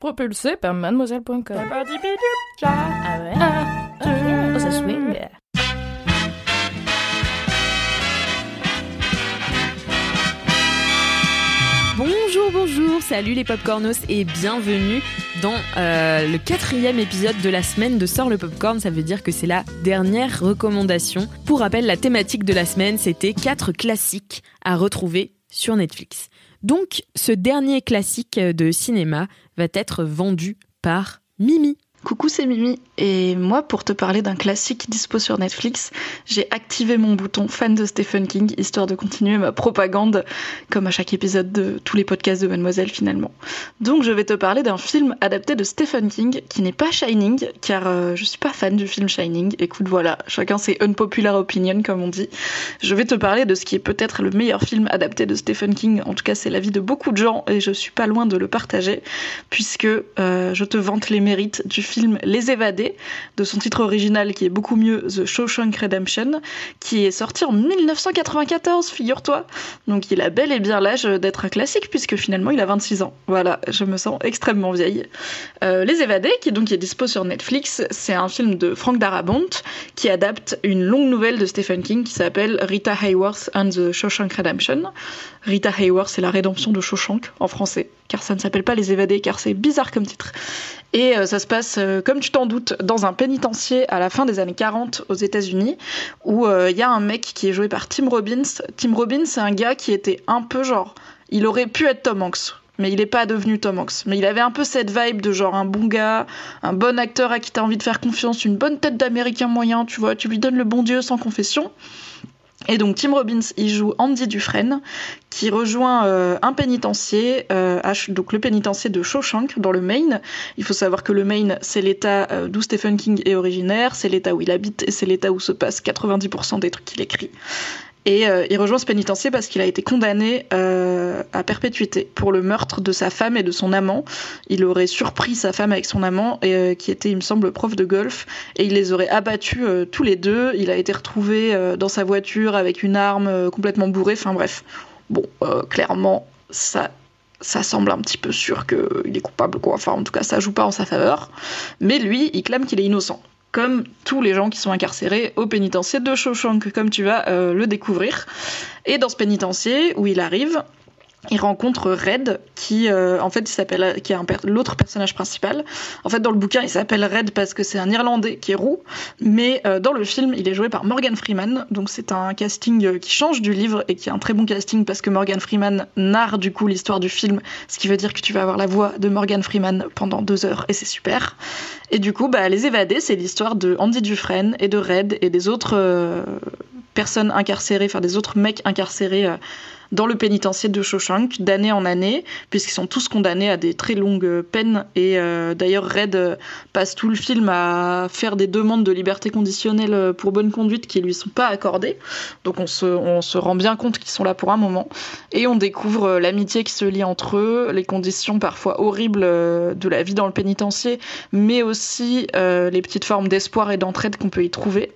Propulsé par mademoiselle.com. Ah ouais? Ah, oh, ça swing. Bonjour, bonjour, salut les popcornos et bienvenue dans euh, le quatrième épisode de la semaine de Sort le Popcorn. Ça veut dire que c'est la dernière recommandation. Pour rappel, la thématique de la semaine, c'était quatre classiques à retrouver sur Netflix. Donc, ce dernier classique de cinéma va être vendu par Mimi. Coucou, c'est Mimi. Et moi, pour te parler d'un classique dispo sur Netflix, j'ai activé mon bouton fan de Stephen King, histoire de continuer ma propagande, comme à chaque épisode de tous les podcasts de Mademoiselle finalement. Donc je vais te parler d'un film adapté de Stephen King, qui n'est pas Shining, car euh, je suis pas fan du film Shining. Écoute, voilà, chacun ses unpopular opinion, comme on dit. Je vais te parler de ce qui est peut-être le meilleur film adapté de Stephen King, en tout cas c'est l'avis de beaucoup de gens, et je suis pas loin de le partager, puisque euh, je te vante les mérites du film Les Évadés, de son titre original qui est beaucoup mieux, The Shawshank Redemption, qui est sorti en 1994, figure-toi. Donc il a bel et bien l'âge d'être un classique, puisque finalement il a 26 ans. Voilà, je me sens extrêmement vieille. Euh, Les Évadés, qui donc est dispo sur Netflix, c'est un film de Frank Darabont, qui adapte une longue nouvelle de Stephen King qui s'appelle Rita Hayworth and the Shawshank Redemption. Rita Hayworth, c'est la rédemption de Shawshank en français, car ça ne s'appelle pas Les Évadés, car c'est bizarre comme titre. Et euh, ça se passe, euh, comme tu t'en doutes, dans un pénitencier à la fin des années 40 aux États-Unis, où il y a un mec qui est joué par Tim Robbins. Tim Robbins, c'est un gars qui était un peu genre. Il aurait pu être Tom Hanks, mais il n'est pas devenu Tom Hanks. Mais il avait un peu cette vibe de genre un bon gars, un bon acteur à qui t'as envie de faire confiance, une bonne tête d'américain moyen, tu vois, tu lui donnes le bon Dieu sans confession. Et donc Tim Robbins, il joue Andy Dufresne, qui rejoint euh, un pénitencier, euh, donc le pénitencier de Shawshank, dans le Maine. Il faut savoir que le Maine, c'est l'état euh, d'où Stephen King est originaire, c'est l'état où il habite et c'est l'état où se passe 90% des trucs qu'il écrit. Et euh, il rejoint ce pénitencier parce qu'il a été condamné euh, à perpétuité pour le meurtre de sa femme et de son amant. Il aurait surpris sa femme avec son amant, euh, qui était, il me semble, prof de golf, et il les aurait abattus tous les deux. Il a été retrouvé dans sa voiture avec une arme complètement bourrée. Enfin bref, bon, clairement, ça ça semble un petit peu sûr qu'il est coupable, quoi. Enfin, en tout cas, ça joue pas en sa faveur. Mais lui, il clame qu'il est innocent. Comme tous les gens qui sont incarcérés au pénitencier de Shawshank, comme tu vas euh, le découvrir. Et dans ce pénitencier où il arrive, il rencontre Red, qui euh, en fait il s'appelle, qui est l'autre personnage principal. En fait, dans le bouquin, il s'appelle Red parce que c'est un Irlandais qui est roux, mais euh, dans le film, il est joué par Morgan Freeman. Donc c'est un casting euh, qui change du livre et qui est un très bon casting parce que Morgan Freeman narre du coup l'histoire du film, ce qui veut dire que tu vas avoir la voix de Morgan Freeman pendant deux heures et c'est super. Et du coup, bah, Les Évadés, c'est l'histoire de Andy Dufresne et de Red et des autres personnes incarcérées, enfin des autres mecs incarcérés euh, dans le pénitencier de Shawshank d'année en année, puisqu'ils sont tous condamnés à des très longues peines. Et euh, d'ailleurs, Red euh, passe tout le film à faire des demandes de liberté conditionnelle euh, pour bonne conduite qui lui sont pas accordées. Donc on se, rend bien compte qu'ils sont là pour un moment. Et on découvre euh, l'amitié qui se lie entre eux, les conditions parfois horribles euh, de la vie dans le pénitencier, mais aussi euh, les petites formes d'espoir et d'entraide qu'on peut y trouver.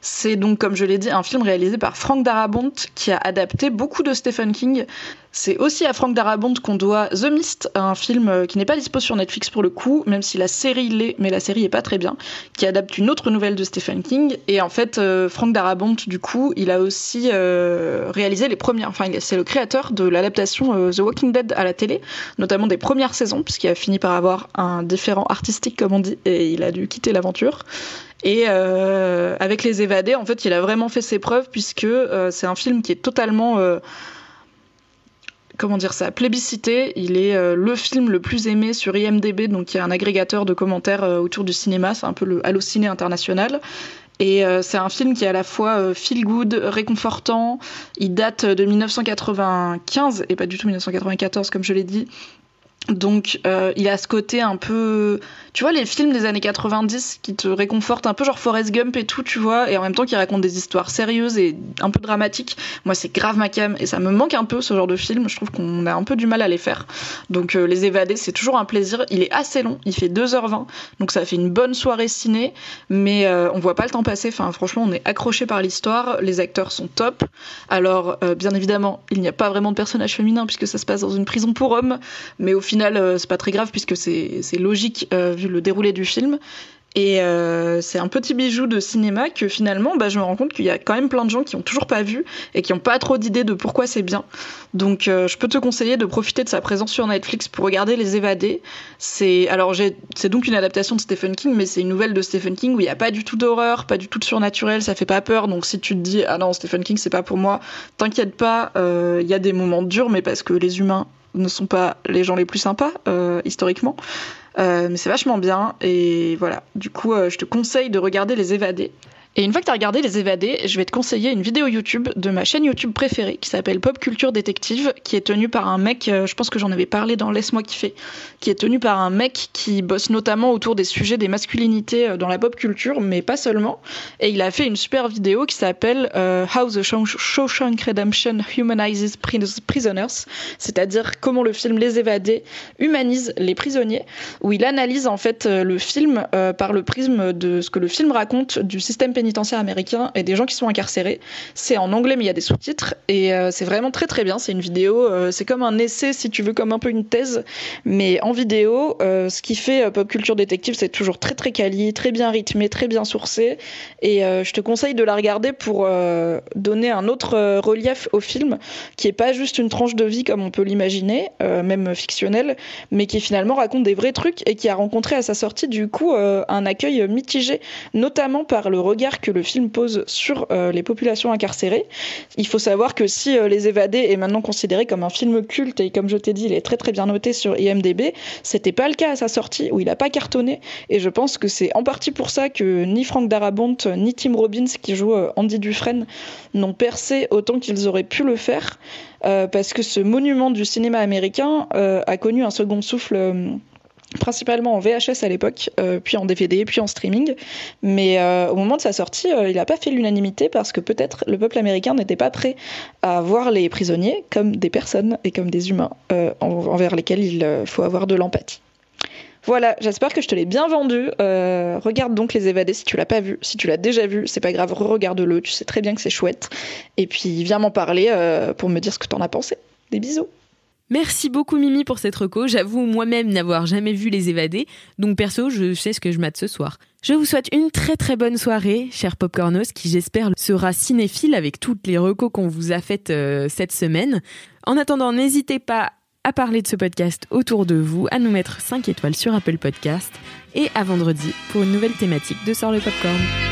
C'est donc, comme je l'ai dit, un film réalisé par Frank Darabont qui a adapté beaucoup de Stephen King. C'est aussi à Frank Darabont qu'on doit The Mist, un film euh, qui n'est pas dispo sur Netflix pour le coup, même si la série l'est, mais la série est pas très bien, qui adapte une autre nouvelle de Stephen King. Et en fait, euh, Frank Darabont, du coup, il a aussi euh, réalisé les premières, enfin, c'est le créateur de l'adaptation The Walking Dead à la télé, notamment des premières saisons, puisqu'il a fini par avoir un différent artistique, comme on dit, et il a dû quitter l'aventure. Et avec Les Évadés, en fait, il a vraiment fait ses preuves puisque c'est un film qui est totalement, comment dire ça, plébiscité. Il est euh, le film le plus aimé sur IMDb, donc il y a un agrégateur de commentaires euh, autour du cinéma, c'est un peu le Allociné international. Et c'est un film qui est à la fois feel good, réconfortant. Il date de 1995 et pas du tout 1994 comme je l'ai dit. Donc euh, il a ce côté un peu, tu vois, les films des années 90 qui te réconfortent un peu genre Forrest Gump et tout, tu vois, et en même temps qui racontent des histoires sérieuses et un peu dramatiques. Moi c'est grave ma cam et ça me manque un peu ce genre de film. Je trouve qu'on a un peu du mal à les faire. Donc euh, les évader c'est toujours un plaisir. Il est assez long, il fait 2h20, donc ça fait une bonne soirée ciné, mais euh, on voit pas le temps passer. Enfin franchement on est accroché par l'histoire, les acteurs sont top. Alors bien évidemment il n'y a pas vraiment de personnages féminins puisque ça se passe dans une prison pour hommes, mais au euh, c'est pas très grave puisque c'est logique euh, vu le déroulé du film. Et euh, c'est un petit bijou de cinéma que finalement, bah, je me rends compte qu'il y a quand même plein de gens qui ont toujours pas vu et qui ont pas trop d'idées de pourquoi c'est bien. Donc, je peux te conseiller de profiter de sa présence sur Netflix pour regarder Les Évadés. C'est c'est donc une adaptation de Stephen King, mais c'est une nouvelle de Stephen King où il y a pas du tout d'horreur, pas du tout de surnaturel, ça fait pas peur. Donc, si tu te dis ah non Stephen King c'est pas pour moi, t'inquiète pas, il y a des moments durs, mais parce que les humains ne sont pas les gens les plus sympas euh, historiquement. Euh, mais c'est vachement bien et voilà. Du coup, euh, je te conseille de regarder Les Évadés. Et une fois que tu as regardé Les Évadés, je vais te conseiller une vidéo YouTube de ma chaîne YouTube préférée qui s'appelle Pop Culture Détective, qui est tenue par un mec, euh, je pense que j'en avais parlé dans Laisse-moi kiffer, qui est tenu par un mec qui bosse notamment autour des sujets des masculinités euh, dans la pop culture, mais pas seulement. Et il a fait une super vidéo qui s'appelle euh, How the Shawshank Redemption Humanizes Prisoners, c'est-à-dire comment le film Les Évadés humanise les prisonniers, où il analyse en fait le film par le prisme de ce que le film raconte du système pénitentiaire pénitentiaire américain et des gens qui sont incarcérés. C'est en anglais, mais il y a des sous-titres et euh, c'est vraiment très très bien. C'est une vidéo, euh, c'est comme un essai, si tu veux, comme un peu une thèse, mais en vidéo. Euh, ce qui fait Pop Culture Détective, c'est toujours très très quali, très bien rythmé, très bien sourcé. Et je te conseille de la regarder pour donner un autre relief au film, qui est pas juste une tranche de vie comme on peut l'imaginer, même fictionnelle, mais qui finalement raconte des vrais trucs et qui a rencontré à sa sortie du coup un accueil mitigé, notamment par le regard que le film pose sur euh, les populations incarcérées. Il faut savoir que si euh, Les Évadés est maintenant considéré comme un film culte et comme je t'ai dit, il est très très bien noté sur IMDb, c'était pas le cas à sa sortie où il a pas cartonné et je pense que c'est en partie pour ça que ni Frank Darabont ni Tim Robbins qui joue euh, Andy Dufresne n'ont percé autant qu'ils auraient pu le faire parce que ce monument du cinéma américain a connu un second souffle principalement en VHS à l'époque, euh, puis en DVD, puis en streaming. Mais euh, au moment de sa sortie, euh, il n'a pas fait l'unanimité parce que peut-être le peuple américain n'était pas prêt à voir les prisonniers comme des personnes et comme des humains envers lesquels il faut avoir de l'empathie. Voilà, j'espère que je te l'ai bien vendu. regarde donc Les Évadés si tu l'as pas vu. Si tu l'as déjà vu, c'est pas grave, re-regarde-le. Tu sais très bien que c'est chouette. Et puis viens m'en parler pour me dire ce que t'en as pensé. Des bisous. Merci beaucoup Mimi pour cette reco. J'avoue moi-même n'avoir jamais vu Les Évadés, donc perso, je sais ce que je mate ce soir. Je vous souhaite une très très bonne soirée, cher Popcornos, qui j'espère sera cinéphile avec toutes les recos qu'on vous a faites euh, cette semaine. En attendant, n'hésitez pas à parler de ce podcast autour de vous, à nous mettre 5 étoiles sur Apple Podcast et à vendredi pour une nouvelle thématique de Sort le Popcorn.